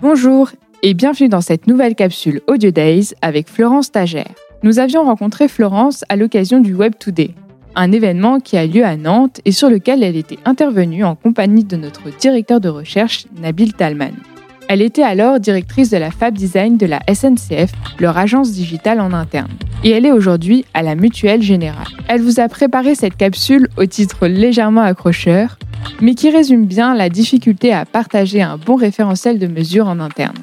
Bonjour et bienvenue dans cette nouvelle capsule Audio Days avec Florence Stagiaire. Nous avions rencontré Florence à l'occasion du Web Today, un événement qui a lieu à Nantes et sur lequel elle était intervenue en compagnie de notre directeur de recherche Nabil Talman. Elle était alors directrice de la Fab Design de la SNCF, leur agence digitale en interne. Et elle est aujourd'hui à la Mutuelle Générale. Elle vous a préparé cette capsule au titre légèrement accrocheur, mais qui résume bien la difficulté à partager un bon référentiel de mesure en interne.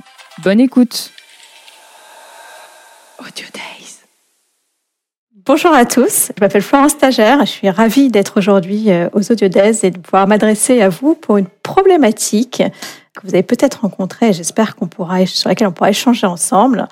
Bonne écoute Audio Days. Bonjour à tous, je m'appelle Florence Stagiaire, je suis ravie d'être aujourd'hui euh, aux Audio Days et de pouvoir m'adresser à vous pour une problématique que vous avez peut-être rencontrée, j'espère qu'on pourra, sur laquelle on pourra échanger ensemble,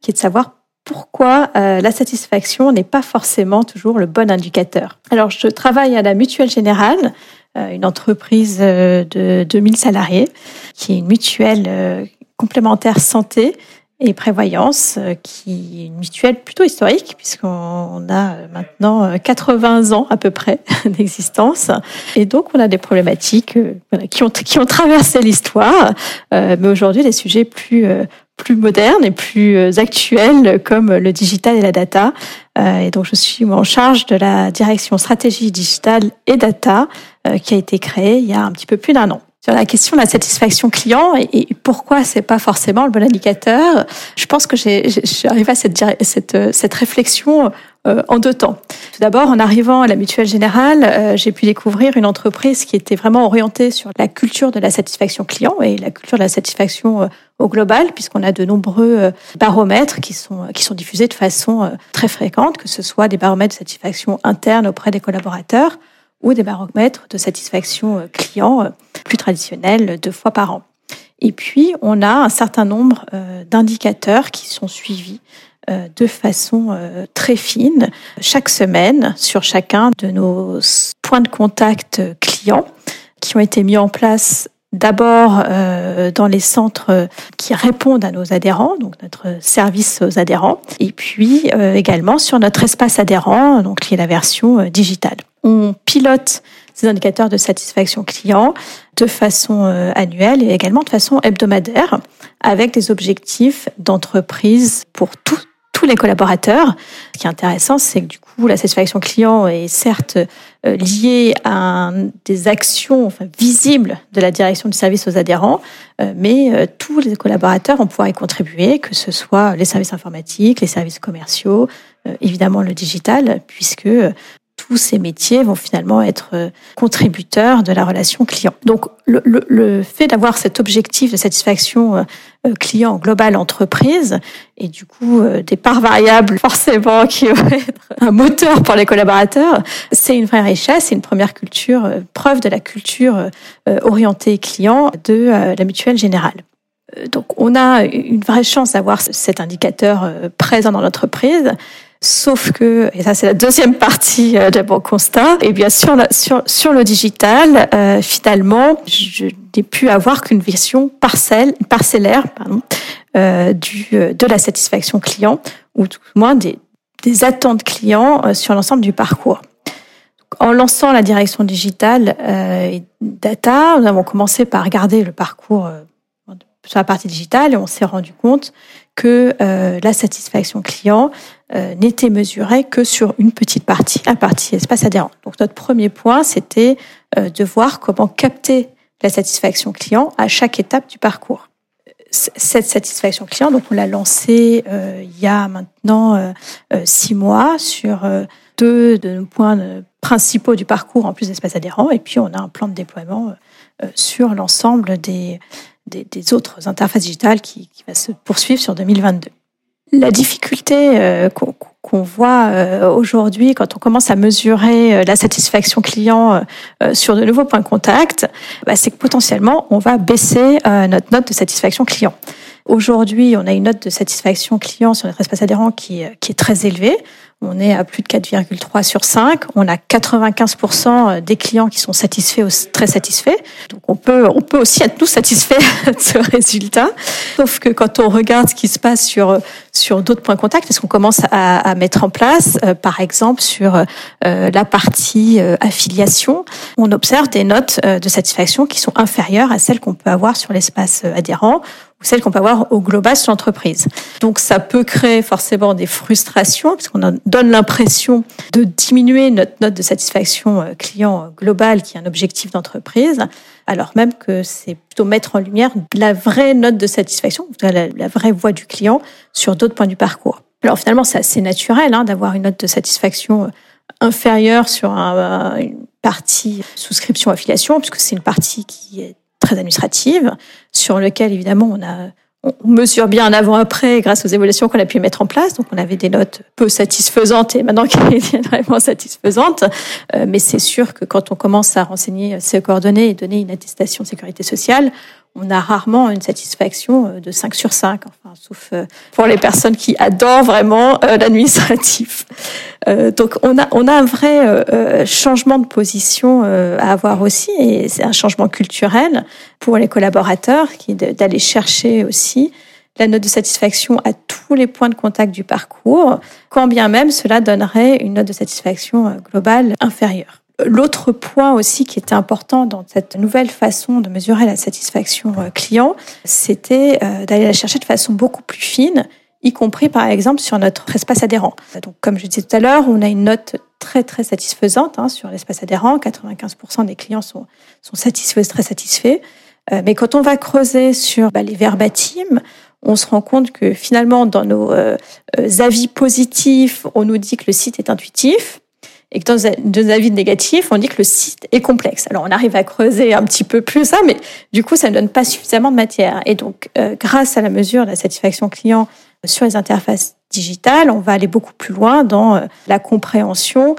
qui est de savoir pourquoi euh, la satisfaction n'est pas forcément toujours le bon indicateur. Alors, je travaille à la Mutuelle Générale, une entreprise de 2000 salariés, qui est une mutuelle complémentaire santé et prévoyance, euh, qui est une mutuelle plutôt historique, puisqu'on a maintenant 80 euh, ans à peu près d'existence. Et donc, on a des problématiques euh, qui, ont, qui ont traversé l'histoire, mais aujourd'hui, des sujets plus, plus modernes et plus actuels, comme le digital et la data. Et donc, je suis en charge de la direction stratégie digitale et data, qui a été créée il y a un petit peu plus d'un an sur la question de la satisfaction client et, pourquoi c'est pas forcément le bon indicateur. Je pense que j'ai, arrivée à cette, cette, cette réflexion euh, en deux temps. Tout d'abord, en arrivant à la Mutuelle Générale, euh, j'ai pu découvrir une entreprise qui était vraiment orientée sur la culture de la satisfaction client et la culture de la satisfaction euh, au global, puisqu'on a de nombreux baromètres qui sont, qui sont diffusés de façon très fréquente, que ce soit des baromètres de satisfaction interne auprès des collaborateurs, ou des baromètres de satisfaction euh, client euh, plus traditionnels deux fois par an. Et puis, on a un certain nombre euh, d'indicateurs qui sont suivis de façon très fine chaque semaine sur chacun de nos points de contact clients qui ont été mis en place d'abord dans les centres qui répondent à nos adhérents, donc notre service aux adhérents, et puis également sur notre espace adhérent, donc qui est la version digitale on pilote ces indicateurs de satisfaction client de façon euh, annuelle et également de façon hebdomadaire avec des objectifs d'entreprise pour tous les collaborateurs. Ce qui est intéressant, c'est que du coup, la satisfaction client est certes euh, liée à des actions visibles de la direction du service aux adhérents, euh, mais tous les collaborateurs vont pouvoir y contribuer, que ce soit les services informatiques, les services commerciaux, évidemment le digital, puisque tous ces métiers vont finalement être euh, contributeurs de la relation client. Donc le, le, le fait d'avoir cet objectif de satisfaction euh, euh, client global entreprise et du coup des parts variables forcément qui vont être un moteur pour les collaborateurs, c'est une vraie richesse, c'est une première culture, preuve de la culture orientée client de la mutuelle générale. Donc on a une vraie chance d'avoir cet indicateur présent dans l'entreprise. Sauf que, et ça c'est la deuxième partie euh, de mon constat, et bien sûr sur, sur le digital, euh, finalement, je n'ai pu avoir qu'une vision parcelle, parcellaire pardon, euh, du, de la satisfaction client, ou tout moins des, des attentes clients sur l'ensemble du parcours. En lançant la direction digitale et data, nous avons commencé par regarder le parcours sur la partie digitale et on s'est rendu compte que euh, la satisfaction client euh, n'était mesurée que sur une petite partie, la partie espace adhérent. Donc notre premier point, c'était euh, de voir comment capter la satisfaction client à chaque étape du parcours. Cette satisfaction client, donc on l'a lancée il y a maintenant six mois sur deux de nos points principaux du parcours en plus d'espace adhérent, et puis on a un plan de déploiement sur l'ensemble des des, autres interfaces digitales qui, qui, va se poursuivre sur 2022. La difficulté euh, qu'on voit euh, aujourd'hui quand on commence à mesurer euh, la satisfaction client sur de nouveaux points de contact, bah, c'est que potentiellement on va baisser notre note de satisfaction client. Aujourd'hui, on a une note de satisfaction client sur notre espace adhérent qui, qui est très élevée. On est à plus de 4,3 sur 5. On a 95% des clients qui sont satisfaits ou très satisfaits. Donc on peut, on peut aussi être nous satisfaits de ce résultat. Sauf que quand on regarde ce qui se passe sur, sur d'autres points de contact, est-ce qu'on commence à, à, mettre en place, euh, par exemple, sur euh, la partie euh, affiliation, on observe des notes de satisfaction qui sont inférieures à celles qu'on peut avoir sur l'espace adhérent ou celle qu'on peut avoir au global sur l'entreprise. Donc ça peut créer forcément des frustrations puisqu'on donne l'impression de diminuer notre note de satisfaction client global qui est un objectif d'entreprise, alors même que c'est plutôt mettre en lumière la vraie note de satisfaction, la vraie voix du client sur d'autres points du parcours. Alors finalement, c'est assez naturel hein, d'avoir une note de satisfaction euh, inférieure sur un, une partie souscription affiliation, puisque c'est une partie qui est très administrative, sur lequel évidemment on mesure bien avant-après grâce aux évolutions qu'on a pu mettre en place. Donc, on avait des notes peu satisfaisantes et maintenant qui deviennent vraiment satisfaisantes. Euh, mais c'est sûr que quand on commence à renseigner ses coordonnées et donner une attestation de sécurité sociale, on a rarement une satisfaction euh, de 5 sur 5, enfin, sauf euh, pour les personnes qui adorent vraiment euh, l'administratif. Donc on a, on a un vrai changement de position à avoir aussi, et c'est un changement culturel pour les collaborateurs, qui d'aller chercher aussi la note de satisfaction à tous les points de contact du parcours, quand bien même cela donnerait une note de satisfaction globale inférieure. L'autre point aussi qui était important dans cette nouvelle façon de mesurer la satisfaction euh, client, c'était euh, d'aller la chercher de façon beaucoup plus fine, y compris par exemple sur notre espace adhérent. Donc, comme je disais tout à l'heure, on a une note très très satisfaisante hein, sur l'espace adhérent. 95% des clients sont, sont satisfaits, très satisfaits. Euh, mais quand on va creuser sur bah, les verbatims, on se rend compte que finalement, dans nos avis positifs, on nous dit que le site est intuitif et que dans deux avis négatifs, on dit que le site est complexe. Alors on arrive à creuser un petit peu plus ça, mais du coup ça ne donne pas suffisamment de matière. Et donc euh, grâce à la mesure de la satisfaction client sur les interfaces digitales, on va aller beaucoup plus loin dans euh, la compréhension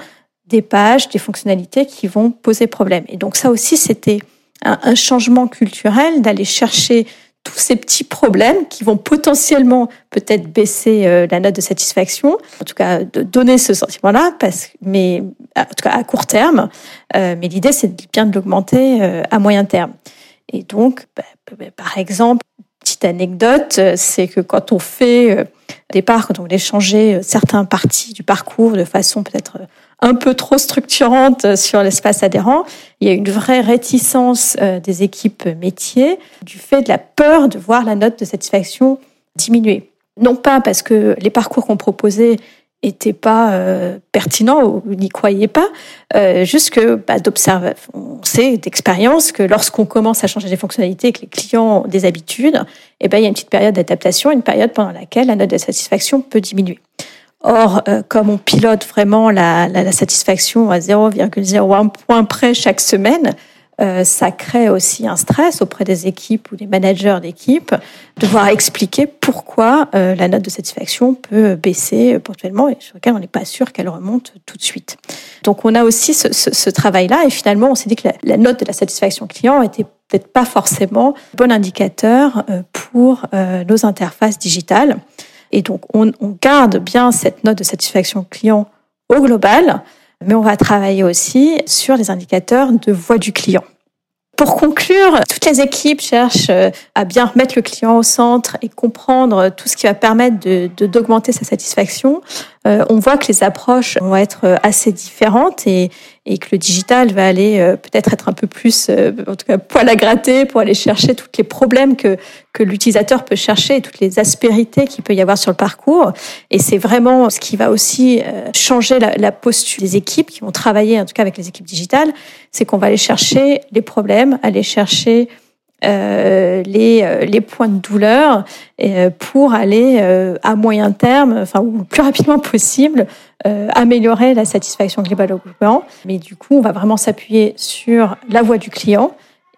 des pages, des fonctionnalités qui vont poser problème. Et donc ça aussi c'était un changement culturel d'aller chercher tous ces petits problèmes qui vont potentiellement peut-être baisser euh, la note de satisfaction, en tout cas de donner ce sentiment-là, parce mais en tout cas à court terme. Euh, mais l'idée c'est bien de l'augmenter euh, à moyen terme. Et donc, bah, bah, par exemple, petite anecdote, c'est que quand on fait au départ, quand on voulait changer certains parties du parcours de façon peut-être un peu trop structurante sur l'espace adhérent. Il y a une vraie réticence euh, des équipes métiers du fait de la peur de voir la note de satisfaction diminuer. Non pas parce que les parcours qu'on proposait n'étaient pas euh, pertinents ou n'y croyaient pas, euh, juste que bah, d'observer, on sait d'expérience que lorsqu'on commence à changer des fonctionnalités et que les clients ont des habitudes, eh ben, il y a une petite période d'adaptation, une période pendant laquelle la note de satisfaction peut diminuer. Or, euh, comme on pilote vraiment la, la, la satisfaction à 0,01 point près chaque semaine, euh, ça crée aussi un stress auprès des équipes ou des managers d'équipe, de devoir expliquer pourquoi euh, la note de satisfaction peut baisser ponctuellement et sur lequel on n'est pas sûr qu'elle remonte tout de suite. Donc on a aussi ce, ce, ce travail-là et finalement on s'est dit que la, la, note de la satisfaction client était peut-être pas forcément bon indicateur pour nos interfaces digitales. Et donc, on, garde bien cette note de satisfaction client au global, mais on va travailler aussi sur les indicateurs de voix du client. Pour conclure, toutes les équipes cherchent euh, à bien remettre le client au centre et comprendre tout ce qui va permettre de, d'augmenter sa satisfaction. Euh, on voit que les approches vont être euh, assez différentes et, et que le digital va aller euh, peut-être être un peu plus, euh, en tout cas, poil à gratter pour aller chercher tous les problèmes que, que l'utilisateur peut chercher et toutes les aspérités qu'il peut y avoir sur le parcours. Et c'est vraiment ce qui va aussi euh, changer la, la, posture des équipes qui vont travailler, en tout cas avec les équipes digitales, c'est qu'on va aller chercher les problèmes, aller chercher euh, les, les points de douleur pour aller à moyen terme, enfin ou plus rapidement possible, euh, améliorer la satisfaction globale au client. Mais du coup, on va vraiment s'appuyer sur la voix du client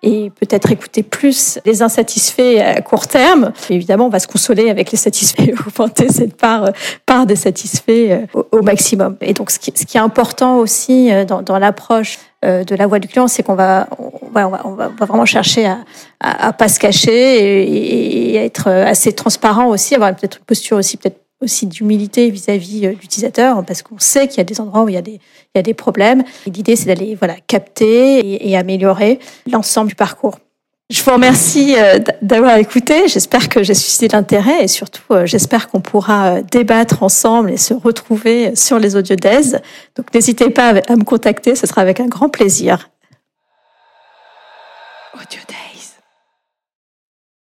et peut-être écouter plus les insatisfaits à court terme. évidemment, on va se consoler avec les satisfaits, augmenter cette part, part des satisfaits euh, au, maximum. Et donc, ce qui, ce qui est important aussi euh, dans, dans l'approche euh, de la voix du client, c'est qu'on va, on va, vraiment chercher à, à, pas se cacher et, être assez transparent aussi, avoir peut-être une posture aussi peut-être aussi d'humilité vis-à-vis de l'utilisateur parce qu'on sait qu'il y a des endroits où il y a des, problèmes. L'idée, c'est d'aller voilà, capter et, et améliorer l'ensemble du parcours. Je vous remercie euh, d'avoir écouté. J'espère que j'ai suscité l'intérêt et surtout, euh, j'espère qu'on pourra euh, débattre ensemble et se retrouver sur les audios d'Aise. Donc, n'hésitez pas à me contacter, ce sera avec un grand plaisir. Audio